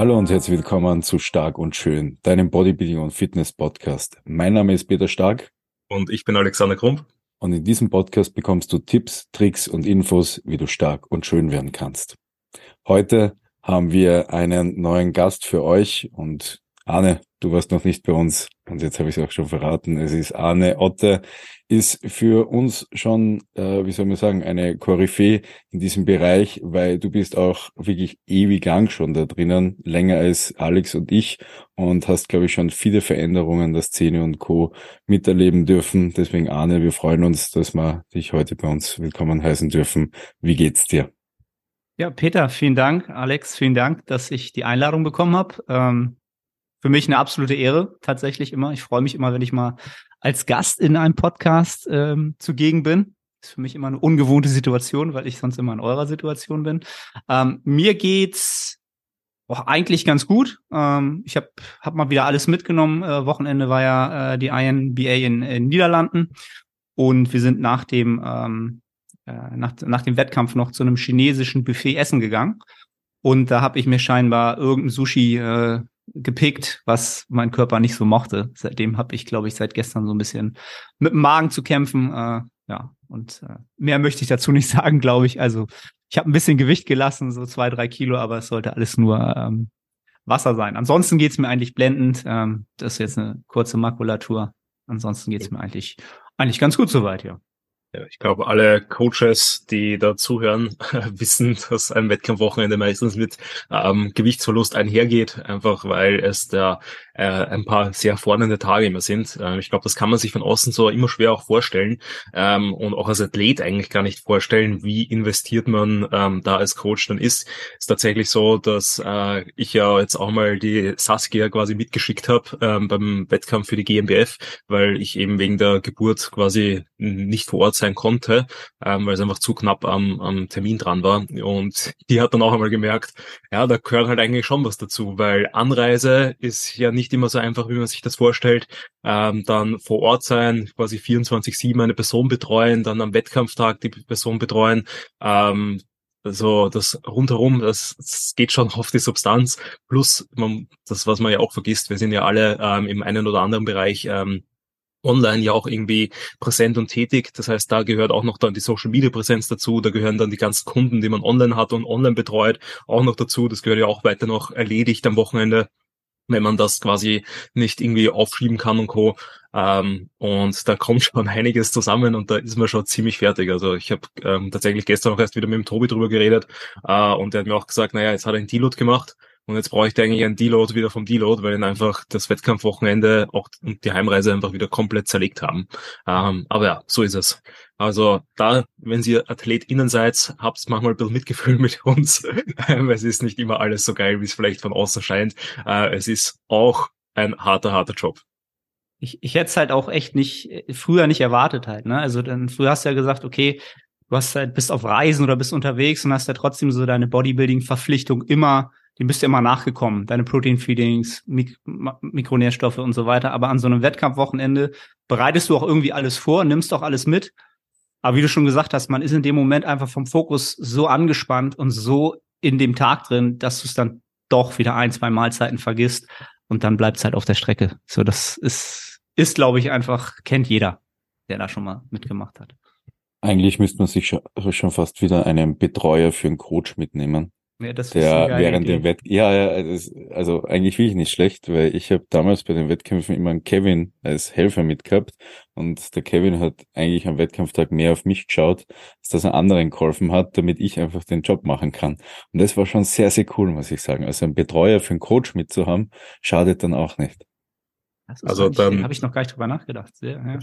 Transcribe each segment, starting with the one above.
Hallo und herzlich willkommen zu Stark und Schön, deinem Bodybuilding und Fitness Podcast. Mein Name ist Peter Stark. Und ich bin Alexander Krump. Und in diesem Podcast bekommst du Tipps, Tricks und Infos, wie du stark und schön werden kannst. Heute haben wir einen neuen Gast für euch und Arne, du warst noch nicht bei uns und jetzt habe ich es auch schon verraten. Es ist Arne Otte, ist für uns schon, äh, wie soll man sagen, eine Koryphäe in diesem Bereich, weil du bist auch wirklich ewig lang schon da drinnen, länger als Alex und ich und hast, glaube ich, schon viele Veränderungen der Szene und Co. miterleben dürfen. Deswegen Arne, wir freuen uns, dass wir dich heute bei uns willkommen heißen dürfen. Wie geht's dir? Ja, Peter, vielen Dank. Alex, vielen Dank, dass ich die Einladung bekommen habe. Ähm, für mich eine absolute Ehre, tatsächlich immer. Ich freue mich immer, wenn ich mal als Gast in einem Podcast ähm, zugegen bin. Ist für mich immer eine ungewohnte Situation, weil ich sonst immer in eurer Situation bin. Ähm, mir geht's auch eigentlich ganz gut. Ähm, ich habe hab mal wieder alles mitgenommen. Äh, Wochenende war ja äh, die INBA in, in Niederlanden und wir sind nach dem ähm, äh, nach, nach dem Wettkampf noch zu einem chinesischen Buffet essen gegangen. Und da habe ich mir scheinbar irgendein Sushi äh, gepickt, was mein Körper nicht so mochte. Seitdem habe ich, glaube ich, seit gestern so ein bisschen mit dem Magen zu kämpfen. Äh, ja, und äh, mehr möchte ich dazu nicht sagen, glaube ich. Also ich habe ein bisschen Gewicht gelassen, so zwei, drei Kilo, aber es sollte alles nur ähm, Wasser sein. Ansonsten geht's mir eigentlich blendend. Ähm, das ist jetzt eine kurze Makulatur. Ansonsten geht's mir eigentlich eigentlich ganz gut soweit, ja. Ja, ich glaube, alle Coaches, die da zuhören, wissen, dass ein Wettkampfwochenende meistens mit ähm, Gewichtsverlust einhergeht, einfach weil es da äh, ein paar sehr fordernde Tage immer sind. Äh, ich glaube, das kann man sich von außen so immer schwer auch vorstellen ähm, und auch als Athlet eigentlich gar nicht vorstellen, wie investiert man ähm, da als Coach dann ist. Ist tatsächlich so, dass äh, ich ja jetzt auch mal die Saskia quasi mitgeschickt habe ähm, beim Wettkampf für die GmbF, weil ich eben wegen der Geburt quasi nicht vor Ort sein konnte, ähm, weil es einfach zu knapp am, am Termin dran war. Und die hat dann auch einmal gemerkt, ja, da gehört halt eigentlich schon was dazu, weil Anreise ist ja nicht immer so einfach, wie man sich das vorstellt. Ähm, dann vor Ort sein, quasi 24-7 eine Person betreuen, dann am Wettkampftag die Person betreuen. Ähm, also das rundherum, das, das geht schon auf die Substanz. Plus, man, das, was man ja auch vergisst, wir sind ja alle ähm, im einen oder anderen Bereich ähm, online ja auch irgendwie präsent und tätig. Das heißt, da gehört auch noch dann die Social Media Präsenz dazu. Da gehören dann die ganzen Kunden, die man online hat und online betreut, auch noch dazu. Das gehört ja auch weiter noch erledigt am Wochenende, wenn man das quasi nicht irgendwie aufschieben kann und co. Ähm, und da kommt schon einiges zusammen und da ist man schon ziemlich fertig. Also ich habe ähm, tatsächlich gestern auch erst wieder mit dem Tobi drüber geredet äh, und der hat mir auch gesagt, naja, jetzt hat er einen Deload gemacht und jetzt brauche ich eigentlich einen Deload wieder vom Deload, weil ihn einfach das Wettkampfwochenende auch und die Heimreise einfach wieder komplett zerlegt haben. Ähm, aber ja, so ist es. Also da, wenn ihr AthletInnen seid, habt manchmal ein bisschen Mitgefühl mit uns. es ist nicht immer alles so geil, wie es vielleicht von außen scheint. Äh, es ist auch ein harter, harter Job. Ich, ich hätte es halt auch echt nicht, früher nicht erwartet halt, ne? Also dann früher hast du ja gesagt, okay, du hast halt, bist auf Reisen oder bist unterwegs und hast ja trotzdem so deine Bodybuilding-Verpflichtung immer dem bist du immer nachgekommen. Deine Protein-Feedings, Mik Mikronährstoffe und so weiter. Aber an so einem Wettkampfwochenende bereitest du auch irgendwie alles vor, nimmst auch alles mit. Aber wie du schon gesagt hast, man ist in dem Moment einfach vom Fokus so angespannt und so in dem Tag drin, dass du es dann doch wieder ein, zwei Mahlzeiten vergisst und dann bleibt es halt auf der Strecke. So, das ist, ist, glaube ich, einfach, kennt jeder, der da schon mal mitgemacht hat. Eigentlich müsste man sich schon fast wieder einen Betreuer für einen Coach mitnehmen. Ja, das der während dem Wett ja, ja das, also eigentlich will ich nicht schlecht, weil ich habe damals bei den Wettkämpfen immer einen Kevin als Helfer mitgehabt und der Kevin hat eigentlich am Wettkampftag mehr auf mich geschaut, als dass er anderen geholfen hat, damit ich einfach den Job machen kann. Und das war schon sehr, sehr cool, muss ich sagen. Also ein Betreuer für einen Coach mitzuhaben, schadet dann auch nicht. also dann habe ich noch gar nicht drüber nachgedacht. Sehr, ja.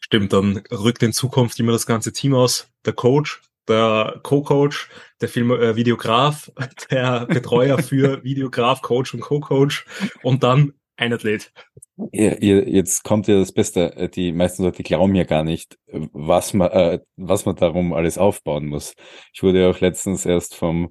Stimmt, dann rückt in Zukunft immer das ganze Team aus. Der Coach, der Co-Coach, der Film äh, Videograf, der Betreuer für Videograf, Coach und Co-Coach und dann ein Athlet. Ja, jetzt kommt ja das Beste. Die meisten Leute glauben ja gar nicht, was man, äh, was man darum alles aufbauen muss. Ich wurde ja auch letztens erst vom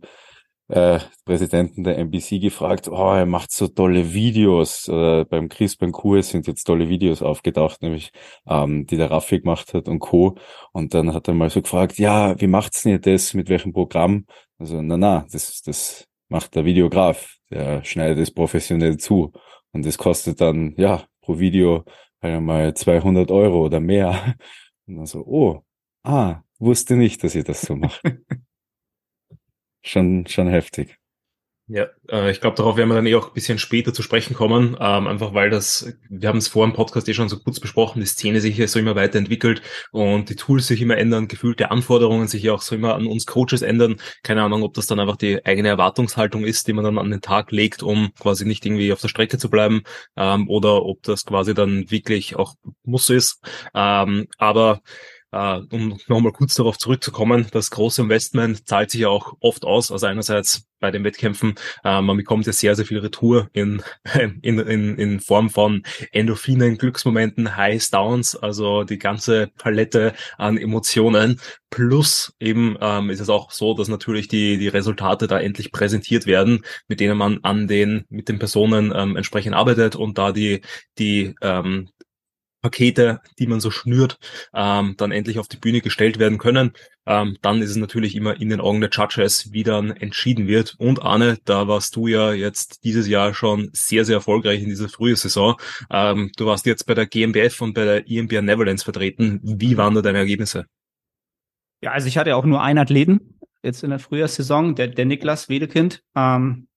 äh, Präsidenten der NBC gefragt, oh, er macht so tolle Videos. Äh, beim Chris, beim QS sind jetzt tolle Videos aufgetaucht, nämlich ähm, die der Raffi gemacht hat und Co. Und dann hat er mal so gefragt, ja, wie macht's denn ihr das, mit welchem Programm? Also, na na, das, das macht der Videograf, der schneidet es professionell zu. Und das kostet dann, ja, pro Video einmal 200 Euro oder mehr. Und dann so, oh, ah, wusste nicht, dass ihr das so macht. schon, schon heftig. Ja, äh, ich glaube, darauf werden wir dann eh auch ein bisschen später zu sprechen kommen, ähm, einfach weil das, wir haben es vor dem Podcast eh schon so kurz besprochen, die Szene sich ja so immer weiterentwickelt und die Tools sich immer ändern, gefühlte Anforderungen sich ja auch so immer an uns Coaches ändern. Keine Ahnung, ob das dann einfach die eigene Erwartungshaltung ist, die man dann an den Tag legt, um quasi nicht irgendwie auf der Strecke zu bleiben, ähm, oder ob das quasi dann wirklich auch muss ist. Ähm, aber Uh, um nochmal kurz darauf zurückzukommen, das große Investment zahlt sich ja auch oft aus. Also einerseits bei den Wettkämpfen, uh, man bekommt ja sehr, sehr viel Retour in, in, in, in Form von Endorphinen, Glücksmomenten, Highs, Downs, also die ganze Palette an Emotionen. Plus eben ähm, ist es auch so, dass natürlich die, die Resultate da endlich präsentiert werden, mit denen man an den, mit den Personen ähm, entsprechend arbeitet und da die, die ähm, Pakete, die man so schnürt, ähm, dann endlich auf die Bühne gestellt werden können. Ähm, dann ist es natürlich immer in den Augen der Judges, wie dann entschieden wird. Und Arne, da warst du ja jetzt dieses Jahr schon sehr, sehr erfolgreich in dieser frühen Saison. Ähm, du warst jetzt bei der GmbF und bei der EMBA Neverlands vertreten. Wie waren da deine Ergebnisse? Ja, also ich hatte auch nur einen Athleten jetzt in der Frühjahrssaison, der, der Niklas Wedekind, ähm,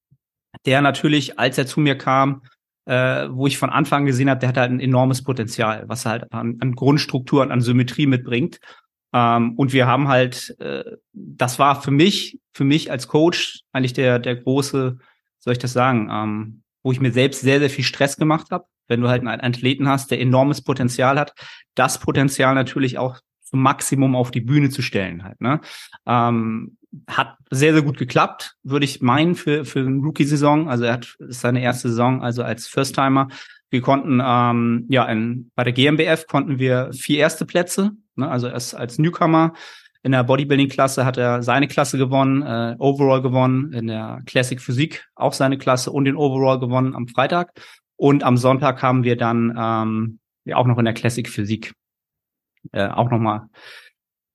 der natürlich, als er zu mir kam, äh, wo ich von Anfang gesehen habe, der hat halt ein enormes Potenzial, was er halt an, an Grundstruktur und an Symmetrie mitbringt. Ähm, und wir haben halt, äh, das war für mich, für mich als Coach eigentlich der, der große, soll ich das sagen, ähm, wo ich mir selbst sehr, sehr viel Stress gemacht habe. Wenn du halt einen Athleten hast, der enormes Potenzial hat, das Potenzial natürlich auch zum Maximum auf die Bühne zu stellen halt. Ne? Ähm, hat sehr, sehr gut geklappt, würde ich meinen, für, für eine Rookie-Saison. Also er hat seine erste Saison, also als First-Timer. Wir konnten, ähm, ja, in, bei der GmbF konnten wir vier erste Plätze, ne? also erst als Newcomer. In der Bodybuilding-Klasse hat er seine Klasse gewonnen, äh, Overall gewonnen, in der Classic Physik auch seine Klasse und den Overall gewonnen am Freitag. Und am Sonntag haben wir dann ähm, ja auch noch in der Classic Physik äh, auch nochmal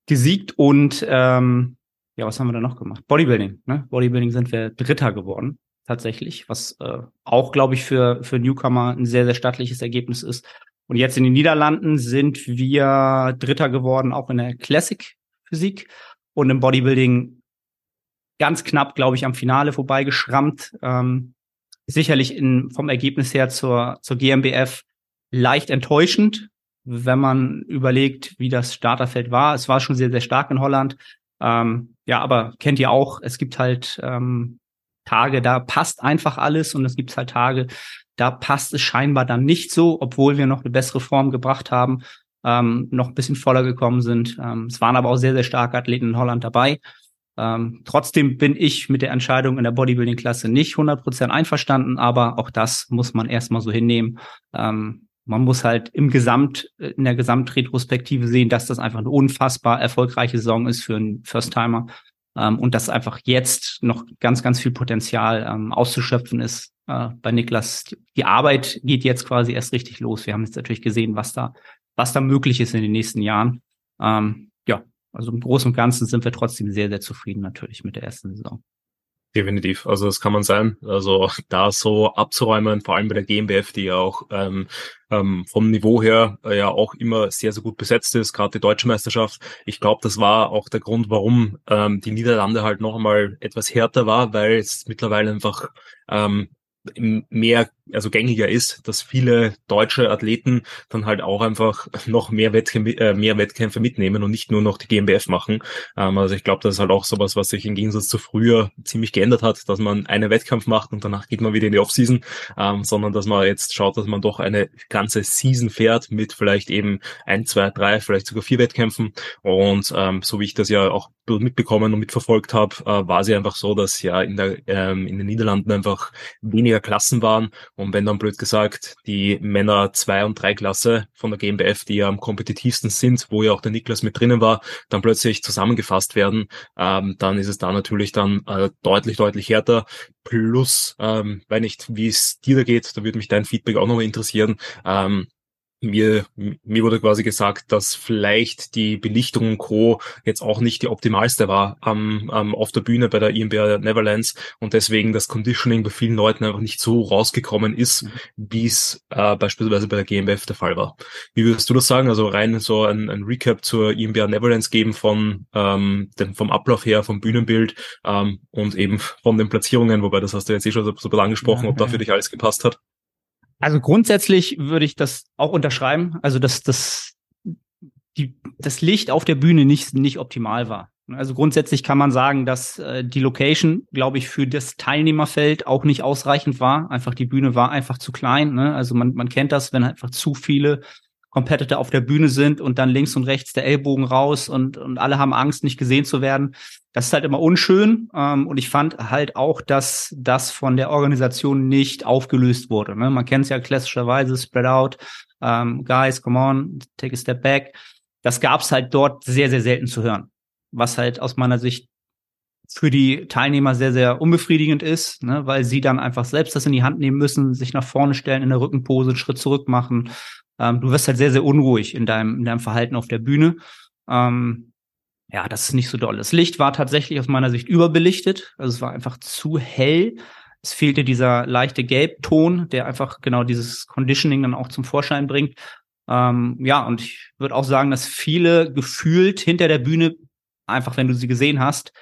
gesiegt und ähm, ja, was haben wir da noch gemacht? Bodybuilding, ne? Bodybuilding sind wir Dritter geworden, tatsächlich, was äh, auch, glaube ich, für, für Newcomer ein sehr, sehr stattliches Ergebnis ist. Und jetzt in den Niederlanden sind wir Dritter geworden, auch in der Classic Physik und im Bodybuilding ganz knapp, glaube ich, am Finale vorbeigeschrammt. Ähm, sicherlich in, vom Ergebnis her zur, zur GmbF leicht enttäuschend, wenn man überlegt, wie das Starterfeld war. Es war schon sehr, sehr stark in Holland. Ähm, ja, aber kennt ihr auch, es gibt halt ähm, Tage, da passt einfach alles und es gibt halt Tage, da passt es scheinbar dann nicht so, obwohl wir noch eine bessere Form gebracht haben, ähm, noch ein bisschen voller gekommen sind. Ähm, es waren aber auch sehr, sehr starke Athleten in Holland dabei. Ähm, trotzdem bin ich mit der Entscheidung in der Bodybuilding-Klasse nicht 100% einverstanden, aber auch das muss man erstmal so hinnehmen. Ähm, man muss halt im Gesamt, in der Gesamtretrospektive sehen, dass das einfach eine unfassbar erfolgreiche Saison ist für einen First-Timer. Ähm, und dass einfach jetzt noch ganz, ganz viel Potenzial ähm, auszuschöpfen ist äh, bei Niklas. Die Arbeit geht jetzt quasi erst richtig los. Wir haben jetzt natürlich gesehen, was da, was da möglich ist in den nächsten Jahren. Ähm, ja, also im Großen und Ganzen sind wir trotzdem sehr, sehr zufrieden natürlich mit der ersten Saison. Definitiv, also das kann man sein. Also da so abzuräumen, vor allem bei der GmbF, die ja auch ähm, ähm, vom Niveau her äh, ja auch immer sehr, sehr gut besetzt ist, gerade die deutsche Meisterschaft. Ich glaube, das war auch der Grund, warum ähm, die Niederlande halt noch einmal etwas härter war, weil es mittlerweile einfach ähm, mehr, also gängiger ist, dass viele deutsche Athleten dann halt auch einfach noch mehr, Wettkämpfe, äh, mehr Wettkämpfe mitnehmen und nicht nur noch die GmbF machen. Ähm, also ich glaube, das ist halt auch sowas, was sich im Gegensatz zu früher ziemlich geändert hat, dass man einen Wettkampf macht und danach geht man wieder in die Offseason, ähm, sondern dass man jetzt schaut, dass man doch eine ganze Season fährt mit vielleicht eben ein, zwei, drei, vielleicht sogar vier Wettkämpfen. Und ähm, so wie ich das ja auch mitbekommen und mitverfolgt habe, äh, war sie einfach so, dass ja in der ähm, in den Niederlanden einfach weniger Klassen waren. Und wenn dann blöd gesagt die Männer zwei und drei Klasse von der GmbF, die ja am kompetitivsten sind, wo ja auch der Niklas mit drinnen war, dann plötzlich zusammengefasst werden, ähm, dann ist es da natürlich dann äh, deutlich, deutlich härter. Plus, ähm, weil nicht, wie es dir da geht, da würde mich dein Feedback auch nochmal interessieren. Ähm, mir, mir wurde quasi gesagt, dass vielleicht die Belichtung und Co. jetzt auch nicht die optimalste war ähm, ähm, auf der Bühne bei der IMBR Neverlands und deswegen das Conditioning bei vielen Leuten einfach nicht so rausgekommen ist, mhm. wie es äh, beispielsweise bei der GmbF der Fall war. Wie würdest du das sagen? Also rein so ein, ein Recap zur IMBR Neverlands geben von ähm, dem, vom Ablauf her, vom Bühnenbild ähm, und eben von den Platzierungen, wobei das hast du jetzt eh schon so, so angesprochen, ja, ob da für dich alles gepasst hat. Also grundsätzlich würde ich das auch unterschreiben. Also dass das die das Licht auf der Bühne nicht nicht optimal war. Also grundsätzlich kann man sagen, dass äh, die Location, glaube ich, für das Teilnehmerfeld auch nicht ausreichend war. Einfach die Bühne war einfach zu klein. Ne? Also man, man kennt das, wenn einfach zu viele Competitor auf der Bühne sind und dann links und rechts der Ellbogen raus und, und alle haben Angst, nicht gesehen zu werden. Das ist halt immer unschön. Ähm, und ich fand halt auch, dass das von der Organisation nicht aufgelöst wurde. Ne? Man kennt es ja klassischerweise, spread out, ähm, guys, come on, take a step back. Das gab es halt dort sehr, sehr selten zu hören. Was halt aus meiner Sicht für die Teilnehmer sehr, sehr unbefriedigend ist, ne, weil sie dann einfach selbst das in die Hand nehmen müssen, sich nach vorne stellen, in der Rückenpose, einen Schritt zurück machen ähm, du wirst halt sehr, sehr unruhig in deinem, in deinem Verhalten auf der Bühne. Ähm, ja, das ist nicht so doll. Das Licht war tatsächlich aus meiner Sicht überbelichtet. Also es war einfach zu hell. Es fehlte dieser leichte Gelbton, der einfach genau dieses Conditioning dann auch zum Vorschein bringt. Ähm, ja, und ich würde auch sagen, dass viele gefühlt hinter der Bühne, einfach wenn du sie gesehen hast,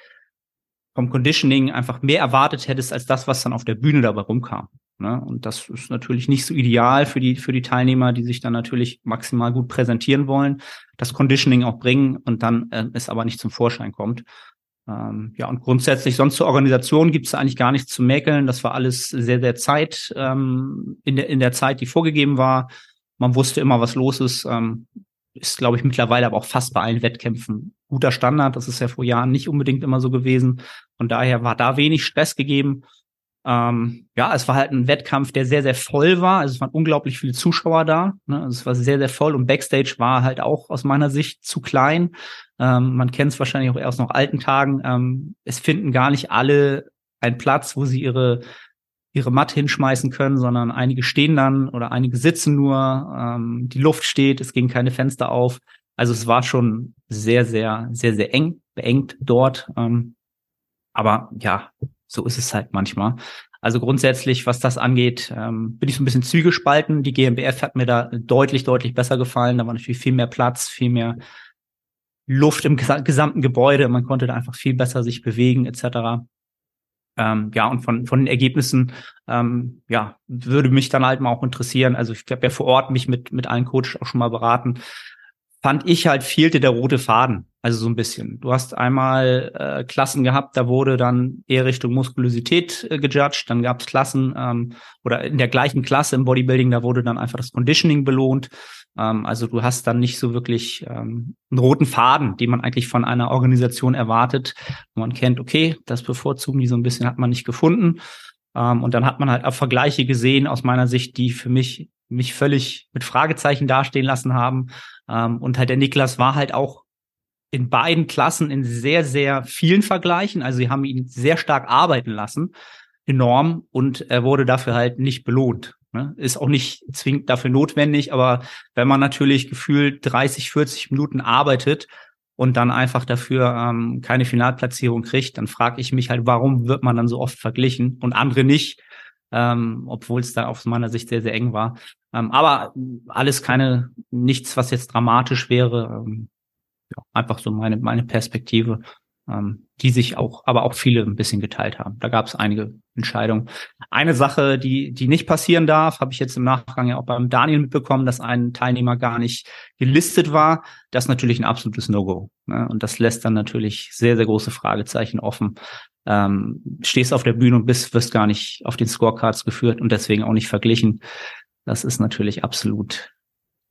vom Conditioning einfach mehr erwartet hättest als das, was dann auf der Bühne dabei rumkam. Ne? Und das ist natürlich nicht so ideal für die, für die Teilnehmer, die sich dann natürlich maximal gut präsentieren wollen, das Conditioning auch bringen und dann äh, es aber nicht zum Vorschein kommt. Ähm, ja, und grundsätzlich sonst zur Organisation gibt es eigentlich gar nichts zu mäkeln. Das war alles sehr, sehr Zeit, ähm, in, der, in der Zeit, die vorgegeben war. Man wusste immer, was los ist. Ähm, ist, glaube ich, mittlerweile aber auch fast bei allen Wettkämpfen guter Standard. Das ist ja vor Jahren nicht unbedingt immer so gewesen. Von daher war da wenig Stress gegeben. Ähm, ja, es war halt ein Wettkampf, der sehr, sehr voll war. Also es waren unglaublich viele Zuschauer da. Ne? Also es war sehr, sehr voll und Backstage war halt auch aus meiner Sicht zu klein. Ähm, man kennt es wahrscheinlich auch erst noch alten Tagen. Ähm, es finden gar nicht alle einen Platz, wo sie ihre ihre Matte hinschmeißen können, sondern einige stehen dann oder einige sitzen nur. Ähm, die Luft steht, es gingen keine Fenster auf. Also es war schon sehr, sehr, sehr, sehr eng, beengt dort. Ähm, aber ja, so ist es halt manchmal. Also grundsätzlich, was das angeht, ähm, bin ich so ein bisschen zügespalten. Die GmbF hat mir da deutlich, deutlich besser gefallen. Da war natürlich viel mehr Platz, viel mehr Luft im gesamten Gebäude. Man konnte da einfach viel besser sich bewegen etc. Ähm, ja, und von, von den Ergebnissen, ähm, ja, würde mich dann halt mal auch interessieren. Also ich habe ja vor Ort mich mit, mit allen Coaches auch schon mal beraten fand ich halt fehlte der rote Faden. Also so ein bisschen. Du hast einmal äh, Klassen gehabt, da wurde dann eher Richtung Muskulosität äh, gejudged. Dann gab es Klassen ähm, oder in der gleichen Klasse im Bodybuilding, da wurde dann einfach das Conditioning belohnt. Ähm, also du hast dann nicht so wirklich ähm, einen roten Faden, den man eigentlich von einer Organisation erwartet. wo man kennt, okay, das bevorzugen die so ein bisschen, hat man nicht gefunden. Ähm, und dann hat man halt auch Vergleiche gesehen aus meiner Sicht, die für mich mich völlig mit Fragezeichen dastehen lassen haben. Ähm, und halt der Niklas war halt auch in beiden Klassen in sehr, sehr vielen Vergleichen. Also sie haben ihn sehr stark arbeiten lassen, enorm, und er wurde dafür halt nicht belohnt. Ne? Ist auch nicht zwingend dafür notwendig, aber wenn man natürlich gefühlt 30, 40 Minuten arbeitet und dann einfach dafür ähm, keine Finalplatzierung kriegt, dann frage ich mich halt, warum wird man dann so oft verglichen und andere nicht, ähm, obwohl es da aus meiner Sicht sehr, sehr eng war. Ähm, aber alles keine, nichts, was jetzt dramatisch wäre. Ähm, ja, einfach so meine, meine Perspektive, ähm, die sich auch, aber auch viele ein bisschen geteilt haben. Da gab es einige Entscheidungen. Eine Sache, die, die nicht passieren darf, habe ich jetzt im Nachgang ja auch beim Daniel mitbekommen, dass ein Teilnehmer gar nicht gelistet war. Das ist natürlich ein absolutes No-Go. Ne? Und das lässt dann natürlich sehr, sehr große Fragezeichen offen. Ähm, stehst auf der Bühne und bist, wirst gar nicht auf den Scorecards geführt und deswegen auch nicht verglichen. Das ist natürlich absolut,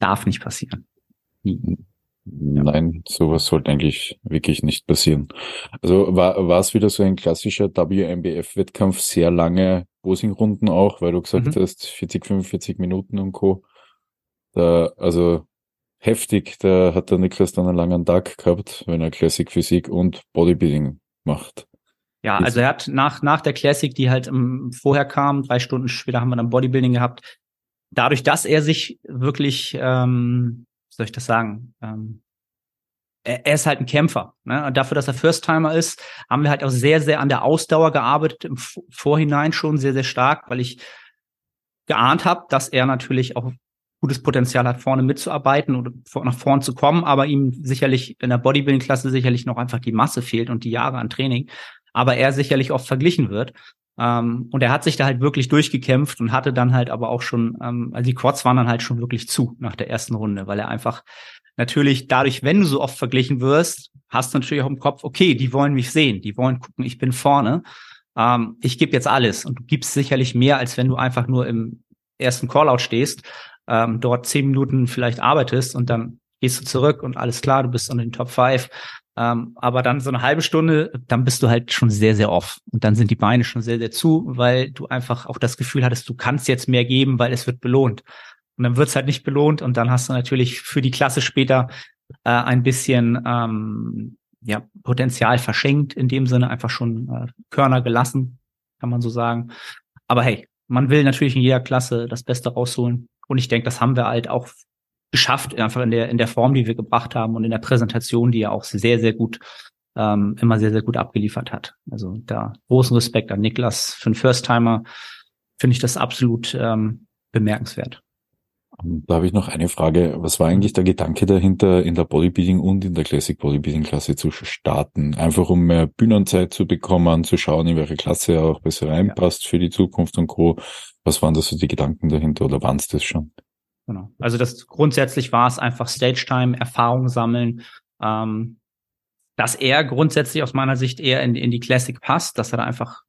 darf nicht passieren. Nie. Nein, sowas sollte eigentlich wirklich nicht passieren. Also war, war es wieder so ein klassischer WMBF-Wettkampf, sehr lange Posing-Runden auch, weil du gesagt mhm. hast, 40, 45 Minuten und Co. Da, also heftig, da hat der Niklas dann einen langen Tag gehabt, wenn er Classic Physik und Bodybuilding macht. Ja, also er hat nach, nach der Classic, die halt um, vorher kam, drei Stunden später haben wir dann Bodybuilding gehabt, dadurch, dass er sich wirklich, ähm, wie soll ich das sagen, ähm, er, er ist halt ein Kämpfer. Ne? Und dafür, dass er First-Timer ist, haben wir halt auch sehr, sehr an der Ausdauer gearbeitet, im Vorhinein schon sehr, sehr stark, weil ich geahnt habe, dass er natürlich auch gutes Potenzial hat, vorne mitzuarbeiten oder nach vorn zu kommen, aber ihm sicherlich in der Bodybuilding-Klasse sicherlich noch einfach die Masse fehlt und die Jahre an Training, aber er sicherlich oft verglichen wird. Ähm, und er hat sich da halt wirklich durchgekämpft und hatte dann halt aber auch schon, ähm, also die Quads waren dann halt schon wirklich zu nach der ersten Runde, weil er einfach natürlich dadurch, wenn du so oft verglichen wirst, hast du natürlich auch im Kopf, okay, die wollen mich sehen, die wollen gucken, ich bin vorne. Ähm, ich gebe jetzt alles und du gibst sicherlich mehr, als wenn du einfach nur im ersten Callout stehst, ähm, dort zehn Minuten vielleicht arbeitest und dann gehst du zurück und alles klar, du bist unter den Top 5. Ähm, aber dann so eine halbe Stunde, dann bist du halt schon sehr, sehr off. Und dann sind die Beine schon sehr, sehr zu, weil du einfach auch das Gefühl hattest, du kannst jetzt mehr geben, weil es wird belohnt. Und dann wird's halt nicht belohnt und dann hast du natürlich für die Klasse später äh, ein bisschen ähm, ja, Potenzial verschenkt, in dem Sinne einfach schon äh, Körner gelassen, kann man so sagen. Aber hey, man will natürlich in jeder Klasse das Beste rausholen. Und ich denke, das haben wir halt auch geschafft, einfach in der, in der Form, die wir gebracht haben und in der Präsentation, die ja auch sehr, sehr gut, ähm, immer sehr, sehr gut abgeliefert hat. Also da großen Respekt an Niklas. Für einen First-Timer finde ich das absolut ähm, bemerkenswert. Da habe ich noch eine Frage. Was war eigentlich der Gedanke dahinter, in der Bodybuilding und in der Classic Bodybuilding Klasse zu starten? Einfach um mehr Bühnenzeit zu bekommen, zu schauen, in welche Klasse er auch besser reinpasst ja. für die Zukunft und Co. Was waren da so die Gedanken dahinter oder waren es das schon? Genau. Also das grundsätzlich war es einfach Stage Time, Erfahrung sammeln, ähm, dass er grundsätzlich aus meiner Sicht eher in, in die Classic passt, dass er da einfach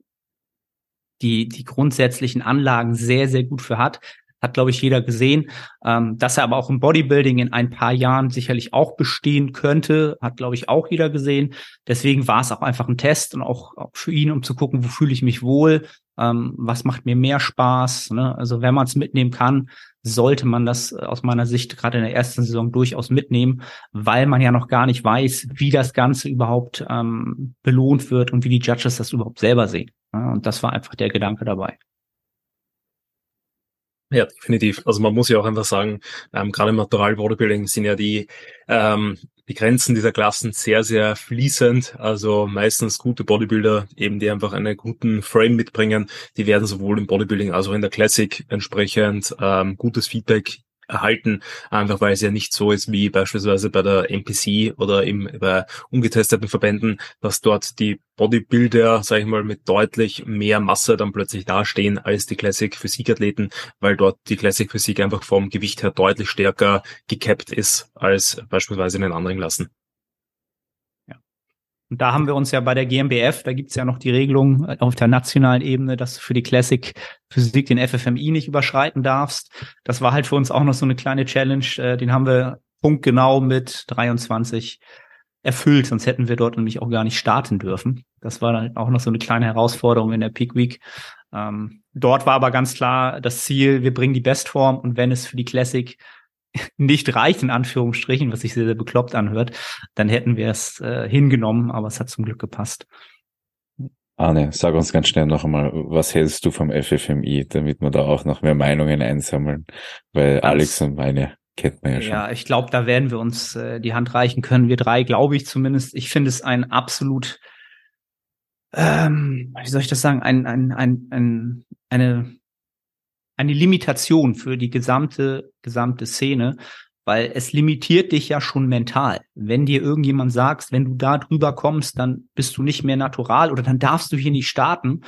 die, die grundsätzlichen Anlagen sehr, sehr gut für hat hat, glaube ich, jeder gesehen. Ähm, dass er aber auch im Bodybuilding in ein paar Jahren sicherlich auch bestehen könnte, hat, glaube ich, auch jeder gesehen. Deswegen war es auch einfach ein Test und auch, auch für ihn, um zu gucken, wo fühle ich mich wohl, ähm, was macht mir mehr Spaß. Ne? Also wenn man es mitnehmen kann, sollte man das aus meiner Sicht gerade in der ersten Saison durchaus mitnehmen, weil man ja noch gar nicht weiß, wie das Ganze überhaupt ähm, belohnt wird und wie die Judges das überhaupt selber sehen. Ja, und das war einfach der Gedanke dabei. Ja, definitiv. Also man muss ja auch einfach sagen, ähm, gerade im Natural Bodybuilding sind ja die, ähm, die Grenzen dieser Klassen sehr, sehr fließend. Also meistens gute Bodybuilder, eben die einfach einen guten Frame mitbringen, die werden sowohl im Bodybuilding als auch in der Classic entsprechend ähm, gutes Feedback erhalten, einfach weil es ja nicht so ist wie beispielsweise bei der NPC oder eben bei ungetesteten Verbänden, dass dort die Bodybuilder, sage ich mal, mit deutlich mehr Masse dann plötzlich dastehen als die Classic Physik Athleten, weil dort die Classic Physik einfach vom Gewicht her deutlich stärker gekappt ist als beispielsweise in den anderen Klassen. Und da haben wir uns ja bei der GmbF, da gibt's ja noch die Regelung auf der nationalen Ebene, dass du für die Classic Physik den FFMI nicht überschreiten darfst. Das war halt für uns auch noch so eine kleine Challenge. Äh, den haben wir punktgenau mit 23 erfüllt, sonst hätten wir dort nämlich auch gar nicht starten dürfen. Das war dann auch noch so eine kleine Herausforderung in der Peak Week. Ähm, dort war aber ganz klar das Ziel, wir bringen die Bestform und wenn es für die Classic nicht reicht, in Anführungsstrichen, was sich sehr, sehr bekloppt anhört, dann hätten wir es äh, hingenommen, aber es hat zum Glück gepasst. Arne, sag uns ganz schnell noch einmal, was hältst du vom FFMI, damit wir da auch noch mehr Meinungen einsammeln, weil das, Alex und meine kennt man ja schon. Ja, ich glaube, da werden wir uns äh, die Hand reichen können, wir drei, glaube ich zumindest. Ich finde es ein absolut, ähm, wie soll ich das sagen, ein, ein, ein, ein, eine eine Limitation für die gesamte, gesamte Szene, weil es limitiert dich ja schon mental. Wenn dir irgendjemand sagst, wenn du da drüber kommst, dann bist du nicht mehr natural oder dann darfst du hier nicht starten,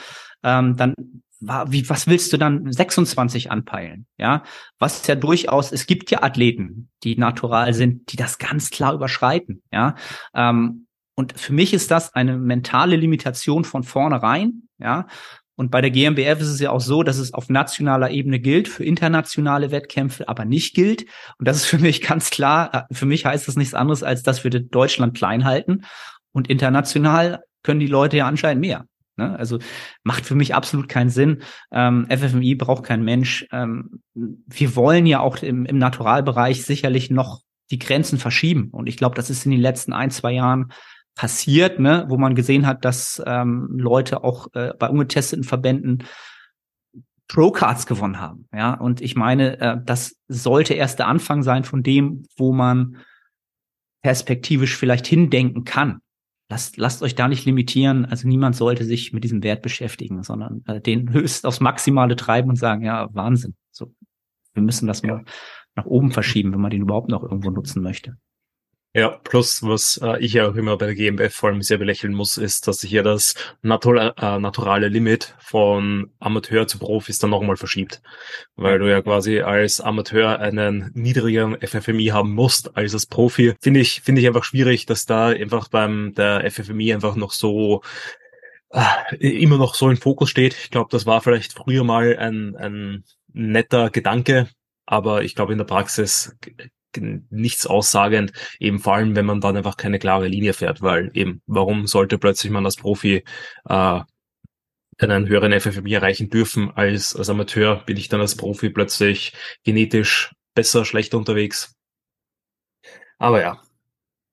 ähm, dann wie, was willst du dann 26 anpeilen? Ja, was ja durchaus, es gibt ja Athleten, die natural sind, die das ganz klar überschreiten. Ja, ähm, und für mich ist das eine mentale Limitation von vornherein. Ja, und bei der GmbF ist es ja auch so, dass es auf nationaler Ebene gilt, für internationale Wettkämpfe aber nicht gilt. Und das ist für mich ganz klar, äh, für mich heißt das nichts anderes, als dass wir Deutschland klein halten. Und international können die Leute ja anscheinend mehr. Ne? Also macht für mich absolut keinen Sinn. Ähm, FFMI braucht kein Mensch. Ähm, wir wollen ja auch im, im Naturalbereich sicherlich noch die Grenzen verschieben. Und ich glaube, das ist in den letzten ein, zwei Jahren passiert, ne, wo man gesehen hat, dass ähm, Leute auch äh, bei ungetesteten Verbänden Pro-Cards gewonnen haben. Ja, und ich meine, äh, das sollte erst der Anfang sein von dem, wo man perspektivisch vielleicht hindenken kann. Lasst, lasst euch da nicht limitieren. Also niemand sollte sich mit diesem Wert beschäftigen, sondern äh, den höchst aufs Maximale treiben und sagen, ja, Wahnsinn. So, wir müssen das mal nach oben verschieben, wenn man den überhaupt noch irgendwo nutzen möchte. Ja, plus was äh, ich ja auch immer bei der GmbF vor allem sehr belächeln muss, ist, dass sich ja das natura äh, naturale Limit von Amateur zu Profis dann nochmal verschiebt. Weil du ja quasi als Amateur einen niedrigeren FFMI haben musst als als Profi. Finde ich, finde ich einfach schwierig, dass da einfach beim der FFMI einfach noch so äh, immer noch so im Fokus steht. Ich glaube, das war vielleicht früher mal ein, ein netter Gedanke, aber ich glaube in der Praxis nichts aussagend, eben vor allem, wenn man dann einfach keine klare Linie fährt, weil eben, warum sollte plötzlich man als Profi äh, einen höheren FFMI erreichen dürfen als als Amateur? Bin ich dann als Profi plötzlich genetisch besser, schlechter unterwegs? Aber ja,